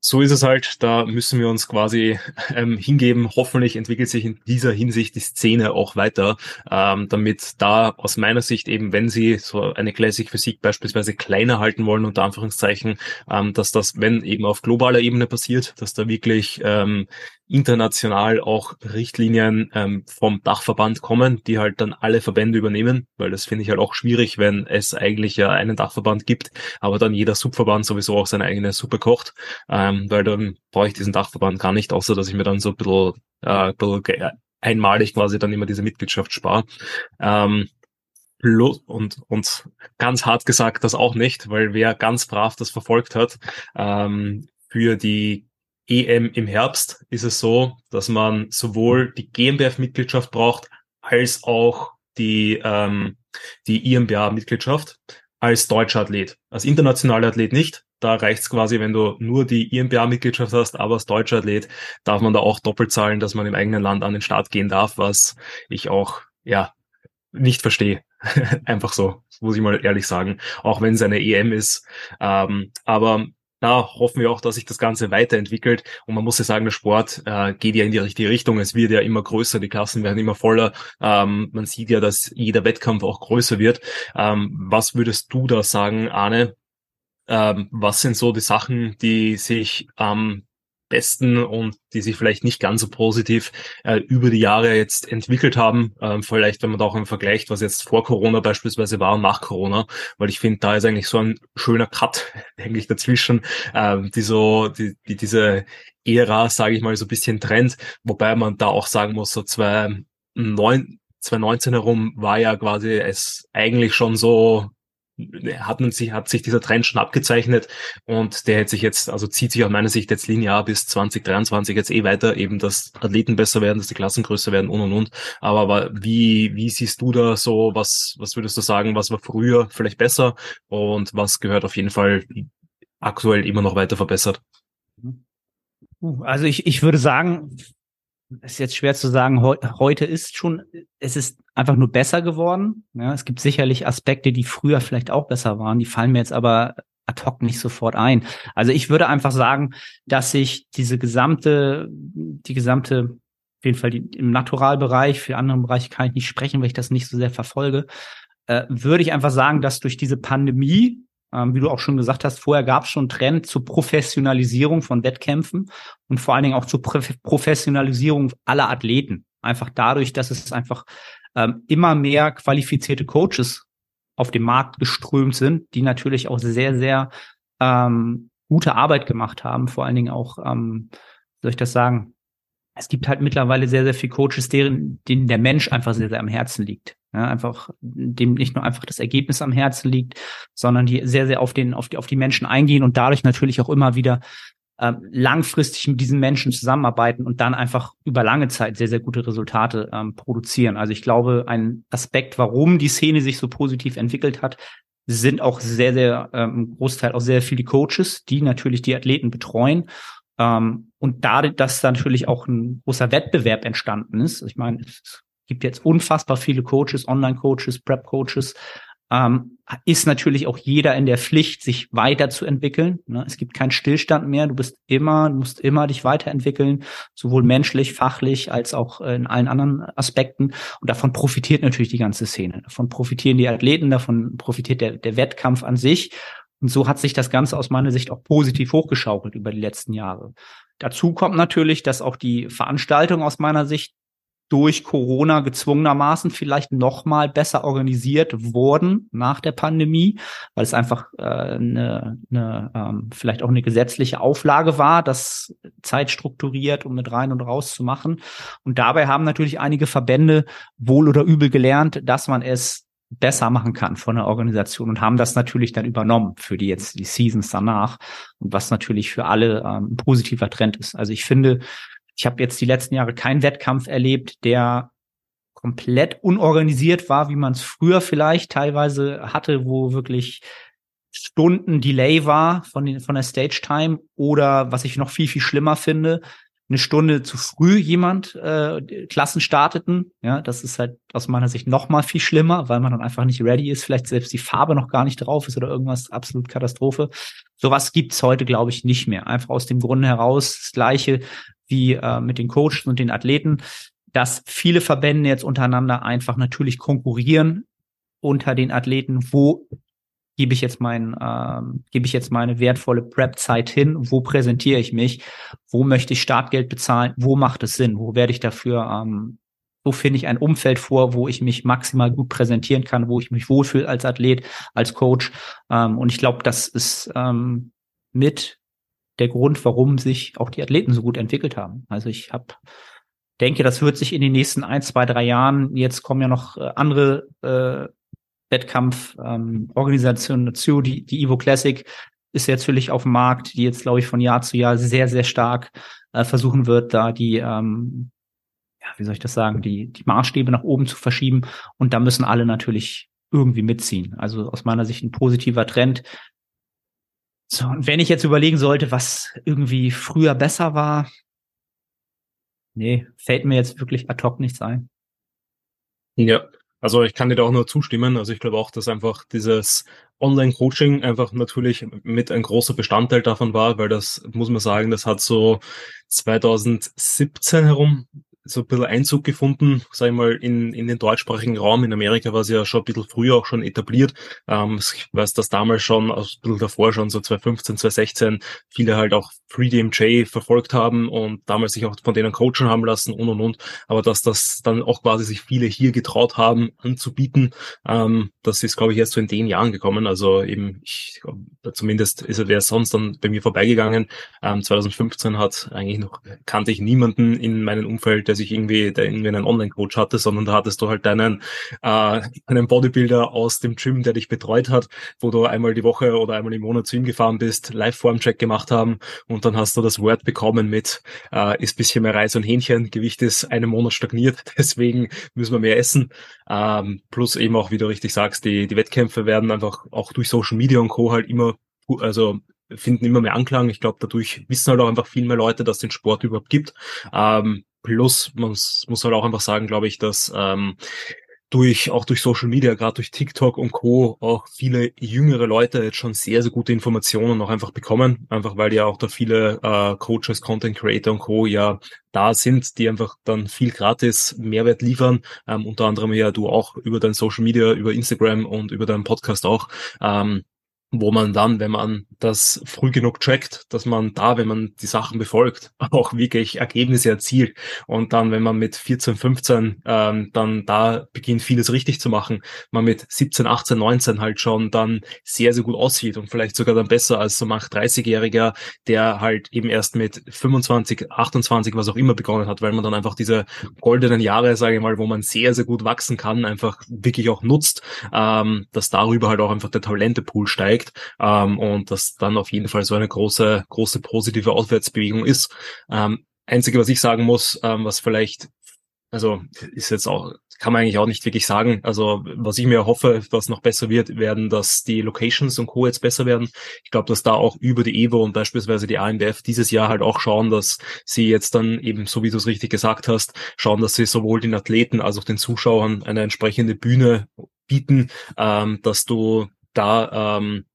so ist es halt, da müssen wir uns quasi ähm, hingeben. Hoffentlich entwickelt sich in dieser Hinsicht die Szene auch weiter, ähm, damit da aus meiner Sicht eben, wenn sie so eine Classic Physik beispielsweise kleiner halten wollen, unter Anführungszeichen, ähm, dass das, wenn eben auf globaler Ebene passiert, dass da wirklich ähm, international auch Richtlinien ähm, vom Dachverband kommen, die halt dann alle Verbände übernehmen, weil das finde ich halt auch schwierig, wenn es eigentlich ja einen Dachverband gibt, aber dann jeder Subverband sowieso auch seine eigene Suppe kocht, ähm, weil dann brauche ich diesen Dachverband gar nicht, außer dass ich mir dann so ein bisschen, äh, bisschen einmalig quasi dann immer diese Mitgliedschaft spare. Ähm, und, und ganz hart gesagt das auch nicht, weil wer ganz brav das verfolgt hat, ähm, für die EM im Herbst ist es so, dass man sowohl die GmbF-Mitgliedschaft braucht, als auch die, ähm, die IMBA-Mitgliedschaft als deutscher Athlet. Als internationaler Athlet nicht. Da reicht's quasi, wenn du nur die IMBA-Mitgliedschaft hast, aber als deutscher Athlet darf man da auch doppelt zahlen, dass man im eigenen Land an den Start gehen darf, was ich auch, ja, nicht verstehe. Einfach so, muss ich mal ehrlich sagen. Auch wenn es eine EM ist. Ähm, aber da hoffen wir auch, dass sich das Ganze weiterentwickelt. Und man muss ja sagen, der Sport äh, geht ja in die richtige Richtung. Es wird ja immer größer, die Klassen werden immer voller. Ähm, man sieht ja, dass jeder Wettkampf auch größer wird. Ähm, was würdest du da sagen, Arne? Ähm, was sind so die Sachen, die sich am besten und die sich vielleicht nicht ganz so positiv äh, über die Jahre jetzt entwickelt haben. Ähm, vielleicht, wenn man da auch im Vergleich, was jetzt vor Corona beispielsweise war und nach Corona, weil ich finde, da ist eigentlich so ein schöner Cut eigentlich dazwischen, ähm, die so, die, die diese Ära, sage ich mal, so ein bisschen trennt, wobei man da auch sagen muss, so zwei neun 2019 herum war ja quasi es eigentlich schon so hat man sich, hat sich dieser Trend schon abgezeichnet und der hätte sich jetzt, also zieht sich aus meiner Sicht jetzt linear bis 2023 jetzt eh weiter, eben dass Athleten besser werden, dass die Klassen größer werden und und und. Aber, aber wie, wie siehst du da so, was, was würdest du sagen, was war früher vielleicht besser und was gehört auf jeden Fall aktuell immer noch weiter verbessert? Also ich, ich würde sagen, ist jetzt schwer zu sagen, heu heute ist schon, es ist einfach nur besser geworden. Ja, es gibt sicherlich Aspekte, die früher vielleicht auch besser waren, die fallen mir jetzt aber ad hoc nicht sofort ein. Also ich würde einfach sagen, dass sich diese gesamte, die gesamte, auf jeden Fall die, im Naturalbereich, für andere Bereiche kann ich nicht sprechen, weil ich das nicht so sehr verfolge, äh, würde ich einfach sagen, dass durch diese Pandemie wie du auch schon gesagt hast, vorher gab es schon Trend zur Professionalisierung von Wettkämpfen und vor allen Dingen auch zur Professionalisierung aller Athleten. Einfach dadurch, dass es einfach ähm, immer mehr qualifizierte Coaches auf dem Markt geströmt sind, die natürlich auch sehr, sehr ähm, gute Arbeit gemacht haben, vor allen Dingen auch, ähm, soll ich das sagen, es gibt halt mittlerweile sehr, sehr viele Coaches, deren, denen der Mensch einfach sehr, sehr am Herzen liegt. Ja, einfach, dem nicht nur einfach das Ergebnis am Herzen liegt, sondern die sehr, sehr auf den, auf die, auf die Menschen eingehen und dadurch natürlich auch immer wieder ähm, langfristig mit diesen Menschen zusammenarbeiten und dann einfach über lange Zeit sehr, sehr gute Resultate ähm, produzieren. Also ich glaube, ein Aspekt, warum die Szene sich so positiv entwickelt hat, sind auch sehr, sehr, ähm, Großteil auch sehr viele Coaches, die natürlich die Athleten betreuen. Ähm, und dadurch, dass da natürlich auch ein großer Wettbewerb entstanden ist, ich meine, es gibt jetzt unfassbar viele Coaches, Online-Coaches, Prep-Coaches, ähm, ist natürlich auch jeder in der Pflicht, sich weiterzuentwickeln. Ne? Es gibt keinen Stillstand mehr. Du bist immer, du musst immer dich weiterentwickeln, sowohl menschlich, fachlich als auch in allen anderen Aspekten. Und davon profitiert natürlich die ganze Szene. Davon profitieren die Athleten, davon profitiert der, der Wettkampf an sich. Und so hat sich das Ganze aus meiner Sicht auch positiv hochgeschaukelt über die letzten Jahre. Dazu kommt natürlich, dass auch die Veranstaltung aus meiner Sicht durch Corona gezwungenermaßen vielleicht noch mal besser organisiert wurden nach der Pandemie, weil es einfach äh, eine, eine ähm, vielleicht auch eine gesetzliche Auflage war, das zeitstrukturiert um mit rein und raus zu machen. Und dabei haben natürlich einige Verbände wohl oder übel gelernt, dass man es besser machen kann von der Organisation und haben das natürlich dann übernommen für die jetzt die Seasons danach und was natürlich für alle ähm, ein positiver Trend ist. Also ich finde, ich habe jetzt die letzten Jahre keinen Wettkampf erlebt, der komplett unorganisiert war, wie man es früher vielleicht teilweise hatte, wo wirklich Stunden Delay war von, den, von der Stage Time oder was ich noch viel, viel schlimmer finde, eine Stunde zu früh jemand äh, Klassen starteten. Ja, das ist halt aus meiner Sicht noch mal viel schlimmer, weil man dann einfach nicht ready ist, vielleicht selbst die Farbe noch gar nicht drauf ist oder irgendwas absolut Katastrophe. Sowas gibt's heute, glaube ich, nicht mehr. Einfach aus dem Grunde heraus das Gleiche wie äh, mit den Coaches und den Athleten, dass viele Verbände jetzt untereinander einfach natürlich konkurrieren unter den Athleten, wo gebe ich jetzt mein, ähm, gebe ich jetzt meine wertvolle Prep-Zeit hin, wo präsentiere ich mich, wo möchte ich Startgeld bezahlen, wo macht es Sinn, wo werde ich dafür, ähm, wo finde ich ein Umfeld vor, wo ich mich maximal gut präsentieren kann, wo ich mich wohlfühle als Athlet, als Coach. Ähm, und ich glaube, das ist ähm, mit der Grund, warum sich auch die Athleten so gut entwickelt haben. Also ich habe denke, das wird sich in den nächsten ein, zwei, drei Jahren, jetzt kommen ja noch äh, andere äh, Wettkampforganisationen ähm, dazu, die, die Evo Classic ist jetzt natürlich auf dem Markt, die jetzt, glaube ich, von Jahr zu Jahr sehr, sehr stark äh, versuchen wird, da die, ähm, ja, wie soll ich das sagen, die, die Maßstäbe nach oben zu verschieben. Und da müssen alle natürlich irgendwie mitziehen. Also aus meiner Sicht ein positiver Trend, so, und wenn ich jetzt überlegen sollte, was irgendwie früher besser war, nee, fällt mir jetzt wirklich ad hoc nichts ein. Ja, also ich kann dir da auch nur zustimmen. Also ich glaube auch, dass einfach dieses Online-Coaching einfach natürlich mit ein großer Bestandteil davon war, weil das muss man sagen, das hat so 2017 herum so ein bisschen Einzug gefunden, sag ich mal, in, in den deutschsprachigen Raum. In Amerika war es ja schon ein bisschen früher auch schon etabliert. Ähm, ich weiß, dass damals schon, also ein bisschen davor schon, so 2015, 2016, viele halt auch FreeDMJ verfolgt haben und damals sich auch von denen coachen haben lassen und und und. Aber dass das dann auch quasi sich viele hier getraut haben anzubieten, ähm, das ist, glaube ich, erst so in den Jahren gekommen. Also eben, ich zumindest ist er wäre sonst dann bei mir vorbeigegangen. Ähm, 2015 hat eigentlich noch, kannte ich niemanden in meinem Umfeld, der sich irgendwie, der irgendwie einen Online-Coach hatte, sondern da hattest du halt deinen, äh, einen Bodybuilder aus dem Gym, der dich betreut hat, wo du einmal die Woche oder einmal im Monat zu ihm gefahren bist, Live-Form-Check gemacht haben und dann hast du das Word bekommen mit, äh, ist bisschen mehr Reis und Hähnchen, Gewicht ist einen Monat stagniert, deswegen müssen wir mehr essen. Ähm, plus eben auch, wie du richtig sagst, die, die Wettkämpfe werden einfach auch durch Social Media und Co. halt immer also finden immer mehr Anklang. Ich glaube, dadurch wissen halt auch einfach viel mehr Leute, dass es den Sport überhaupt gibt. Ähm, plus, man muss halt auch einfach sagen, glaube ich, dass ähm, durch, auch durch Social Media, gerade durch TikTok und Co. auch viele jüngere Leute jetzt schon sehr, sehr gute Informationen auch einfach bekommen. Einfach weil ja auch da viele äh, Coaches, Content Creator und Co. ja da sind, die einfach dann viel gratis Mehrwert liefern. Ähm, unter anderem ja du auch über dein Social Media, über Instagram und über deinen Podcast auch. Ähm, wo man dann, wenn man das früh genug trackt, dass man da, wenn man die Sachen befolgt, auch wirklich Ergebnisse erzielt. Und dann, wenn man mit 14, 15 ähm, dann da beginnt, vieles richtig zu machen, man mit 17, 18, 19 halt schon dann sehr, sehr gut aussieht und vielleicht sogar dann besser als so manch 30-Jähriger, der halt eben erst mit 25, 28, was auch immer begonnen hat, weil man dann einfach diese goldenen Jahre, sage ich mal, wo man sehr, sehr gut wachsen kann, einfach wirklich auch nutzt, ähm, dass darüber halt auch einfach der Talentepool steigt steigt ähm, und das dann auf jeden Fall so eine große, große positive Aufwärtsbewegung ist. Ähm, Einzige, was ich sagen muss, ähm, was vielleicht, also ist jetzt auch, kann man eigentlich auch nicht wirklich sagen. Also was ich mir hoffe, was noch besser wird, werden, dass die Locations und Co. jetzt besser werden. Ich glaube, dass da auch über die Evo und beispielsweise die AMBF dieses Jahr halt auch schauen, dass sie jetzt dann eben, so wie du es richtig gesagt hast, schauen, dass sie sowohl den Athleten als auch den Zuschauern eine entsprechende Bühne bieten, ähm, dass du da ähm,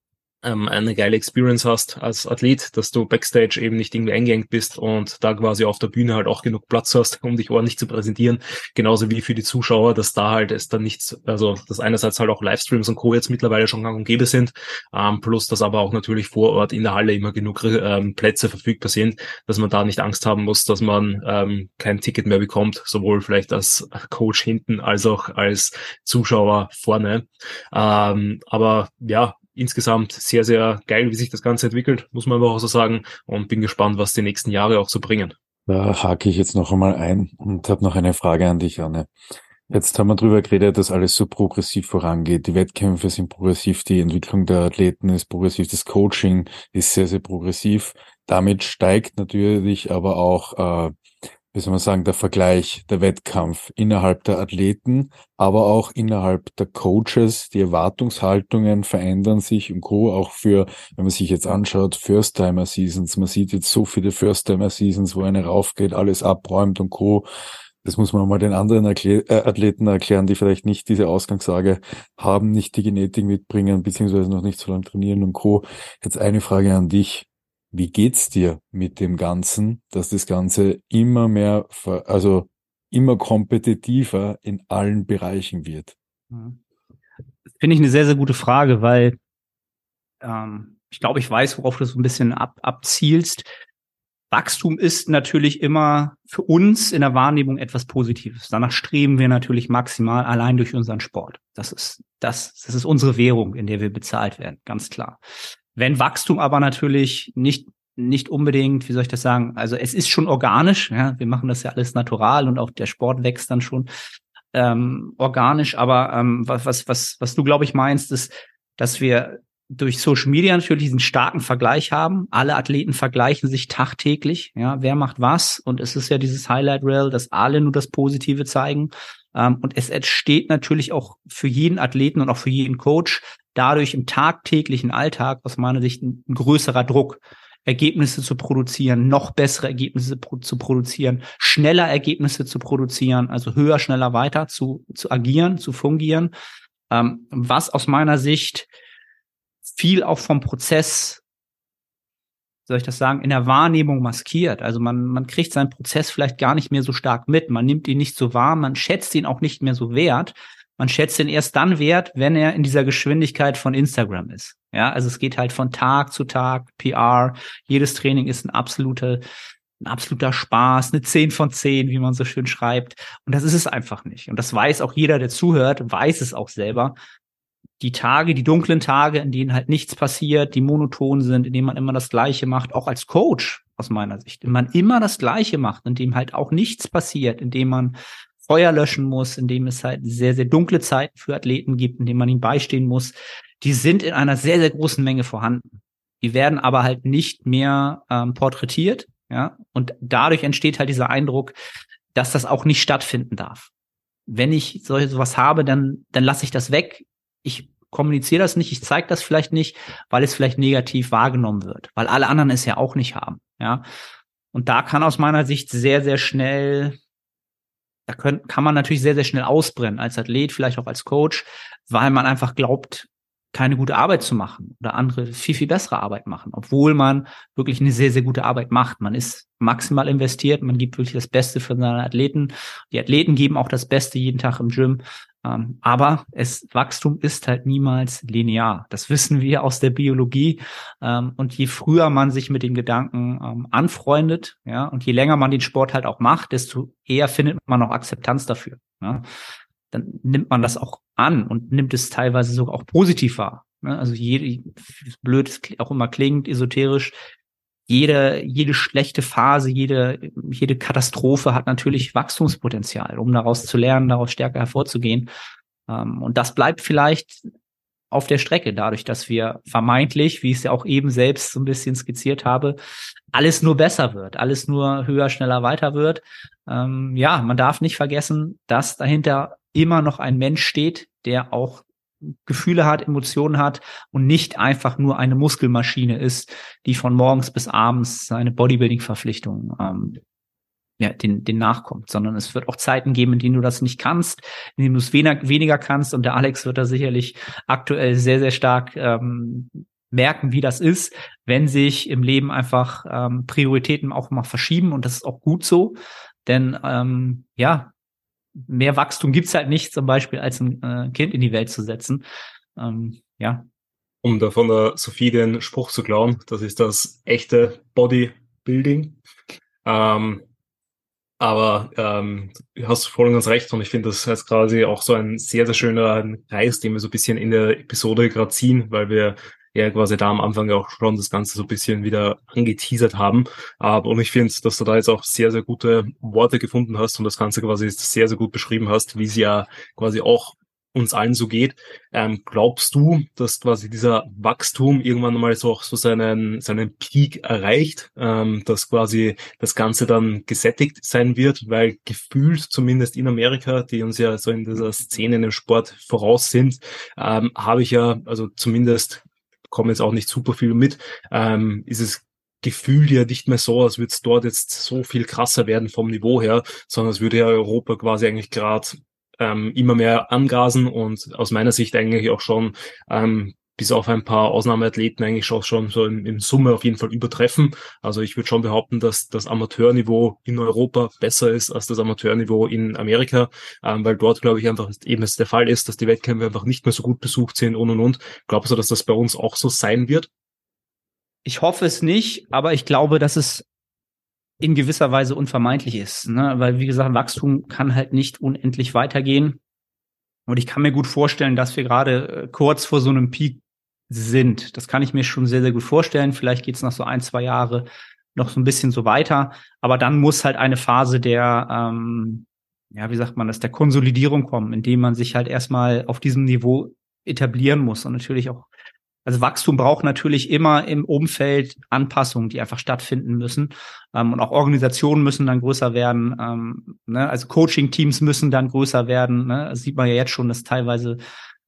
ähm, eine geile Experience hast als Athlet, dass du Backstage eben nicht irgendwie eingeengt bist und da quasi auf der Bühne halt auch genug Platz hast, um dich ordentlich zu präsentieren. Genauso wie für die Zuschauer, dass da halt es dann nichts, also dass einerseits halt auch Livestreams und Co. jetzt mittlerweile schon gang und gäbe sind, ähm, plus dass aber auch natürlich vor Ort in der Halle immer genug ähm, Plätze verfügbar sind, dass man da nicht Angst haben muss, dass man ähm, kein Ticket mehr bekommt, sowohl vielleicht als Coach hinten als auch als Zuschauer vorne. Ähm, aber ja, insgesamt sehr, sehr geil, wie sich das Ganze entwickelt, muss man aber auch so sagen. Und bin gespannt, was die nächsten Jahre auch so bringen. Da hake ich jetzt noch einmal ein und habe noch eine Frage an dich, Anne. Jetzt haben wir drüber geredet, dass alles so progressiv vorangeht. Die Wettkämpfe sind progressiv, die Entwicklung der Athleten ist progressiv, das Coaching ist sehr, sehr progressiv. Damit steigt natürlich aber auch äh, wie soll man sagen, der Vergleich, der Wettkampf innerhalb der Athleten, aber auch innerhalb der Coaches. Die Erwartungshaltungen verändern sich und Co. Auch für, wenn man sich jetzt anschaut, First-Timer-Seasons. Man sieht jetzt so viele First-Timer-Seasons, wo eine raufgeht, alles abräumt und Co. Das muss man mal den anderen äh, Athleten erklären, die vielleicht nicht diese Ausgangslage haben, nicht die Genetik mitbringen, beziehungsweise noch nicht so lange trainieren und Co. Jetzt eine Frage an dich. Wie geht's dir mit dem Ganzen, dass das Ganze immer mehr, also immer kompetitiver in allen Bereichen wird? Mhm. Finde ich eine sehr, sehr gute Frage, weil ähm, ich glaube, ich weiß, worauf du so ein bisschen ab, abzielst. Wachstum ist natürlich immer für uns in der Wahrnehmung etwas Positives. Danach streben wir natürlich maximal allein durch unseren Sport. Das ist, das, das ist unsere Währung, in der wir bezahlt werden, ganz klar. Wenn Wachstum aber natürlich nicht nicht unbedingt, wie soll ich das sagen? Also es ist schon organisch, ja, wir machen das ja alles natural und auch der Sport wächst dann schon ähm, organisch, aber ähm, was, was, was du, glaube ich, meinst, ist, dass wir durch Social Media natürlich diesen starken Vergleich haben. Alle Athleten vergleichen sich tagtäglich, ja, wer macht was und es ist ja dieses Highlight Rail, dass alle nur das Positive zeigen. Ähm, und es entsteht natürlich auch für jeden Athleten und auch für jeden Coach dadurch im tagtäglichen Alltag aus meiner Sicht ein, größerer Druck. Ergebnisse zu produzieren, noch bessere Ergebnisse zu produzieren, schneller Ergebnisse zu produzieren, also höher, schneller, weiter zu, zu agieren, zu fungieren, ähm, was aus meiner Sicht viel auch vom Prozess, soll ich das sagen, in der Wahrnehmung maskiert. Also man, man kriegt seinen Prozess vielleicht gar nicht mehr so stark mit, man nimmt ihn nicht so wahr, man schätzt ihn auch nicht mehr so wert, man schätzt ihn erst dann wert, wenn er in dieser Geschwindigkeit von Instagram ist. Ja, also es geht halt von Tag zu Tag, PR. Jedes Training ist ein absoluter, ein absoluter Spaß, eine 10 von 10, wie man so schön schreibt. Und das ist es einfach nicht. Und das weiß auch jeder, der zuhört, weiß es auch selber. Die Tage, die dunklen Tage, in denen halt nichts passiert, die monoton sind, in denen man immer das Gleiche macht, auch als Coach aus meiner Sicht, in man immer das Gleiche macht, in dem halt auch nichts passiert, in dem man Feuer löschen muss, in es halt sehr, sehr dunkle Zeiten für Athleten gibt, in man ihnen beistehen muss, die sind in einer sehr, sehr großen Menge vorhanden. Die werden aber halt nicht mehr ähm, porträtiert, ja, und dadurch entsteht halt dieser Eindruck, dass das auch nicht stattfinden darf. Wenn ich so sowas habe, dann, dann lasse ich das weg. Ich kommuniziere das nicht, ich zeige das vielleicht nicht, weil es vielleicht negativ wahrgenommen wird, weil alle anderen es ja auch nicht haben, ja. Und da kann aus meiner Sicht sehr, sehr schnell da können, kann man natürlich sehr, sehr schnell ausbrennen, als Athlet, vielleicht auch als Coach, weil man einfach glaubt, keine gute Arbeit zu machen oder andere viel, viel bessere Arbeit machen, obwohl man wirklich eine sehr, sehr gute Arbeit macht. Man ist maximal investiert, man gibt wirklich das Beste für seine Athleten. Die Athleten geben auch das Beste jeden Tag im Gym. Ähm, aber es, Wachstum ist halt niemals linear. Das wissen wir aus der Biologie. Ähm, und je früher man sich mit den Gedanken ähm, anfreundet, ja, und je länger man den Sport halt auch macht, desto eher findet man auch Akzeptanz dafür. Ja. Dann nimmt man das auch an und nimmt es teilweise sogar auch positiv wahr. Ne? Also jede, blöd auch immer klingt, esoterisch, jede, jede schlechte Phase, jede, jede Katastrophe hat natürlich Wachstumspotenzial, um daraus zu lernen, daraus stärker hervorzugehen. Ähm, und das bleibt vielleicht auf der Strecke, dadurch, dass wir vermeintlich, wie ich es ja auch eben selbst so ein bisschen skizziert habe, alles nur besser wird, alles nur höher, schneller, weiter wird. Ähm, ja, man darf nicht vergessen, dass dahinter immer noch ein Mensch steht, der auch Gefühle hat, Emotionen hat und nicht einfach nur eine Muskelmaschine ist, die von morgens bis abends seine Bodybuilding-Verpflichtung ähm, ja, den, den nachkommt, sondern es wird auch Zeiten geben, in denen du das nicht kannst, in denen du es weniger, weniger kannst. Und der Alex wird da sicherlich aktuell sehr, sehr stark ähm, merken, wie das ist, wenn sich im Leben einfach ähm, Prioritäten auch mal verschieben. Und das ist auch gut so. Denn ähm, ja, mehr Wachstum gibt's halt nicht, zum Beispiel als ein äh, Kind in die Welt zu setzen. Ähm, ja. Um da von der Sophie den Spruch zu klauen, das ist das echte Bodybuilding. Ähm, aber ähm, du hast voll und ganz recht und ich finde, das ist quasi auch so ein sehr, sehr schöner Kreis, den wir so ein bisschen in der Episode gerade ziehen, weil wir ja quasi da am Anfang auch schon das Ganze so ein bisschen wieder angeteasert haben. Uh, und ich finde, dass du da jetzt auch sehr, sehr gute Worte gefunden hast und das Ganze quasi sehr, sehr gut beschrieben hast, wie es ja quasi auch uns allen so geht. Ähm, glaubst du, dass quasi dieser Wachstum irgendwann mal so auch so seinen, seinen Peak erreicht, ähm, dass quasi das Ganze dann gesättigt sein wird, weil gefühlt zumindest in Amerika, die uns ja so in dieser Szene in dem Sport voraus sind, ähm, habe ich ja, also zumindest komme jetzt auch nicht super viel mit, ähm, ist es Gefühl ja nicht mehr so, als würde es dort jetzt so viel krasser werden vom Niveau her, sondern es würde ja Europa quasi eigentlich gerade ähm, immer mehr angasen und aus meiner Sicht eigentlich auch schon ähm, bis auf ein paar Ausnahmeathleten eigentlich auch schon so im, Summe auf jeden Fall übertreffen. Also ich würde schon behaupten, dass das Amateurniveau in Europa besser ist als das Amateurniveau in Amerika, ähm, weil dort glaube ich einfach eben es der Fall ist, dass die Wettkämpfe einfach nicht mehr so gut besucht sind und und und. Glaubst du, dass das bei uns auch so sein wird? Ich hoffe es nicht, aber ich glaube, dass es in gewisser Weise unvermeidlich ist, ne? weil wie gesagt, Wachstum kann halt nicht unendlich weitergehen. Und ich kann mir gut vorstellen, dass wir gerade äh, kurz vor so einem Peak sind. Das kann ich mir schon sehr, sehr gut vorstellen. Vielleicht geht es nach so ein, zwei Jahre noch so ein bisschen so weiter. Aber dann muss halt eine Phase der, ähm, ja, wie sagt man das, der Konsolidierung kommen, indem man sich halt erstmal auf diesem Niveau etablieren muss und natürlich auch also Wachstum braucht natürlich immer im Umfeld Anpassungen, die einfach stattfinden müssen. Ähm, und auch Organisationen müssen dann größer werden. Ähm, ne? Also Coaching-Teams müssen dann größer werden. Ne? Das sieht man ja jetzt schon, dass teilweise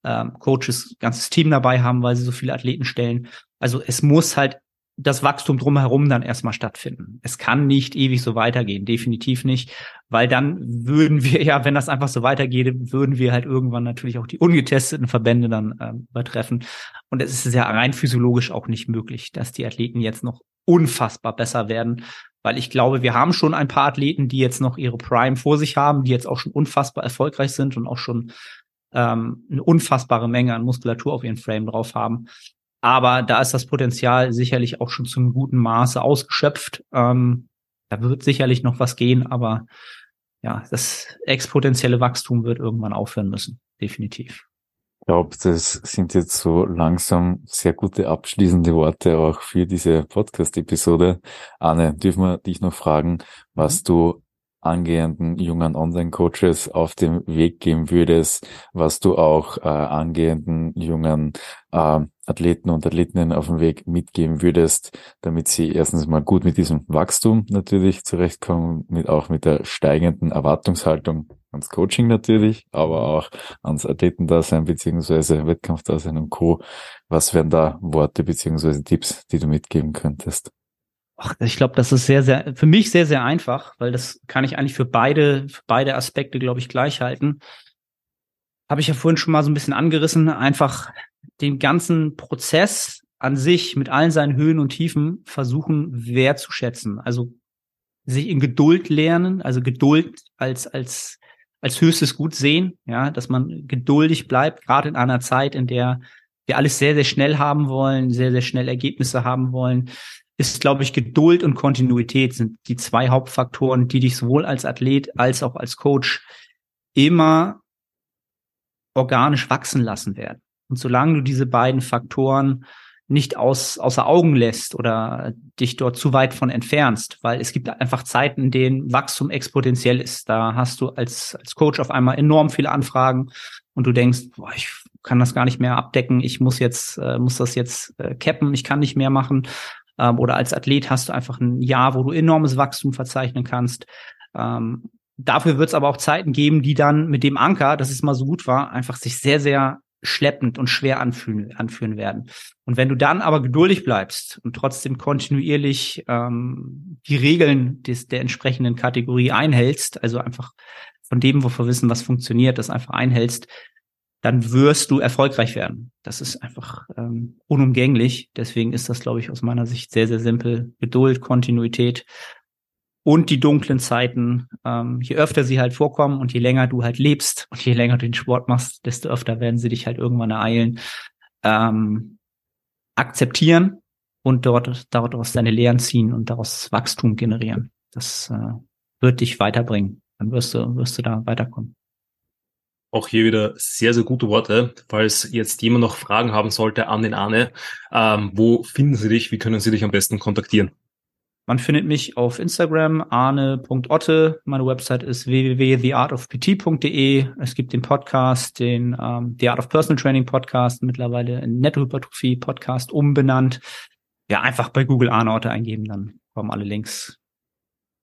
ähm, Coaches ganzes Team dabei haben, weil sie so viele Athleten stellen. Also es muss halt das Wachstum drumherum dann erstmal stattfinden. Es kann nicht ewig so weitergehen, definitiv nicht, weil dann würden wir ja, wenn das einfach so weitergeht, würden wir halt irgendwann natürlich auch die ungetesteten Verbände dann äh, übertreffen. Und es ist ja rein physiologisch auch nicht möglich, dass die Athleten jetzt noch unfassbar besser werden, weil ich glaube, wir haben schon ein paar Athleten, die jetzt noch ihre Prime vor sich haben, die jetzt auch schon unfassbar erfolgreich sind und auch schon ähm, eine unfassbare Menge an Muskulatur auf ihren Frame drauf haben. Aber da ist das Potenzial sicherlich auch schon zum guten Maße ausgeschöpft. Ähm, da wird sicherlich noch was gehen, aber ja, das exponentielle Wachstum wird irgendwann aufhören müssen. Definitiv. Ich glaube, das sind jetzt so langsam sehr gute abschließende Worte auch für diese Podcast-Episode. Anne, dürfen wir dich noch fragen, was mhm. du angehenden jungen Online-Coaches auf dem Weg geben würdest, was du auch äh, angehenden jungen äh, Athleten und Athletinnen auf dem Weg mitgeben würdest, damit sie erstens mal gut mit diesem Wachstum natürlich zurechtkommen, mit auch mit der steigenden Erwartungshaltung ans Coaching natürlich, aber auch ans Athletendasein beziehungsweise Wettkampfdasein und Co. Was wären da Worte beziehungsweise Tipps, die du mitgeben könntest? Ach, ich glaube, das ist sehr, sehr, für mich sehr, sehr einfach, weil das kann ich eigentlich für beide, für beide Aspekte, glaube ich, gleich halten. Habe ich ja vorhin schon mal so ein bisschen angerissen, einfach den ganzen Prozess an sich mit allen seinen Höhen und Tiefen versuchen wertzuschätzen. Also sich in Geduld lernen, also Geduld als, als, als höchstes Gut sehen, ja, dass man geduldig bleibt, gerade in einer Zeit, in der wir alles sehr, sehr schnell haben wollen, sehr, sehr schnell Ergebnisse haben wollen, ist, glaube ich, Geduld und Kontinuität sind die zwei Hauptfaktoren, die dich sowohl als Athlet als auch als Coach immer organisch wachsen lassen werden. Und solange du diese beiden Faktoren nicht aus, außer Augen lässt oder dich dort zu weit von entfernst, weil es gibt einfach Zeiten, in denen Wachstum exponentiell ist. Da hast du als, als Coach auf einmal enorm viele Anfragen und du denkst, boah, ich kann das gar nicht mehr abdecken, ich muss jetzt, äh, muss das jetzt äh, cappen, ich kann nicht mehr machen. Ähm, oder als Athlet hast du einfach ein Jahr, wo du enormes Wachstum verzeichnen kannst. Ähm, dafür wird es aber auch Zeiten geben, die dann mit dem Anker, dass es mal so gut war, einfach sich sehr, sehr schleppend und schwer anfühlen, anführen werden. Und wenn du dann aber geduldig bleibst und trotzdem kontinuierlich ähm, die Regeln des, der entsprechenden Kategorie einhältst, also einfach von dem, wovor wissen, was funktioniert, das einfach einhältst, dann wirst du erfolgreich werden. Das ist einfach ähm, unumgänglich. Deswegen ist das, glaube ich, aus meiner Sicht sehr, sehr simpel. Geduld, Kontinuität und die dunklen Zeiten. Ähm, je öfter sie halt vorkommen und je länger du halt lebst und je länger du den Sport machst, desto öfter werden sie dich halt irgendwann ereilen. Ähm, akzeptieren und dort daraus deine Lehren ziehen und daraus Wachstum generieren. Das äh, wird dich weiterbringen. Dann wirst du, wirst du da weiterkommen. Auch hier wieder sehr, sehr gute Worte. Falls jetzt jemand noch Fragen haben sollte an den Arne, ähm, wo finden Sie dich? Wie können Sie dich am besten kontaktieren? Man findet mich auf Instagram, arne.otte. Meine Website ist www.theartofpt.de. Es gibt den Podcast, den ähm, The Art of Personal Training Podcast, mittlerweile in Nettohypertrophie Podcast umbenannt. Ja, einfach bei Google Arne Otte eingeben, dann kommen alle Links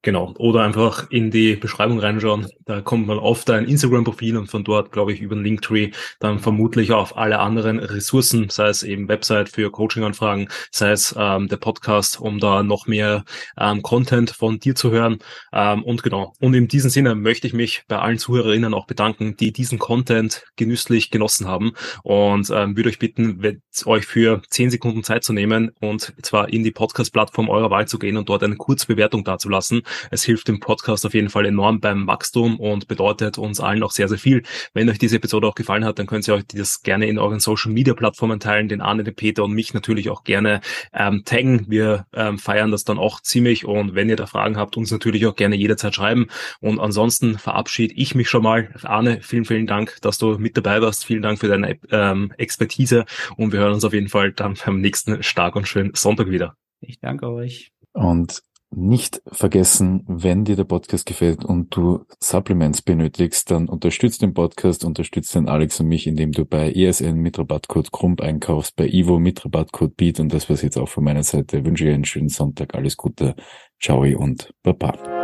Genau. Oder einfach in die Beschreibung reinschauen. Da kommt man auf dein Instagram-Profil und von dort, glaube ich, über den Linktree dann vermutlich auf alle anderen Ressourcen, sei es eben Website für Coaching-Anfragen, sei es ähm, der Podcast, um da noch mehr ähm, Content von dir zu hören. Ähm, und genau. Und in diesem Sinne möchte ich mich bei allen Zuhörerinnen auch bedanken, die diesen Content genüsslich genossen haben und ähm, würde euch bitten, euch für zehn Sekunden Zeit zu nehmen und zwar in die Podcast-Plattform eurer Wahl zu gehen und dort eine Kurzbewertung dazulassen. Es hilft dem Podcast auf jeden Fall enorm beim Wachstum und bedeutet uns allen auch sehr, sehr viel. Wenn euch diese Episode auch gefallen hat, dann könnt ihr euch das gerne in euren Social Media Plattformen teilen, den Arne, den Peter und mich natürlich auch gerne ähm, taggen. Wir ähm, feiern das dann auch ziemlich und wenn ihr da Fragen habt, uns natürlich auch gerne jederzeit schreiben. Und ansonsten verabschiede ich mich schon mal. Arne, vielen, vielen Dank, dass du mit dabei warst. Vielen Dank für deine ähm, Expertise und wir hören uns auf jeden Fall dann beim nächsten stark und schönen Sonntag wieder. Ich danke euch. Und nicht vergessen, wenn dir der Podcast gefällt und du Supplements benötigst, dann unterstützt den Podcast, unterstützt den Alex und mich, indem du bei ESN mit Rabattcode Krump einkaufst, bei Ivo mit Rabattcode Beat und das war's jetzt auch von meiner Seite. Ich wünsche dir einen schönen Sonntag, alles Gute, ciao und baba.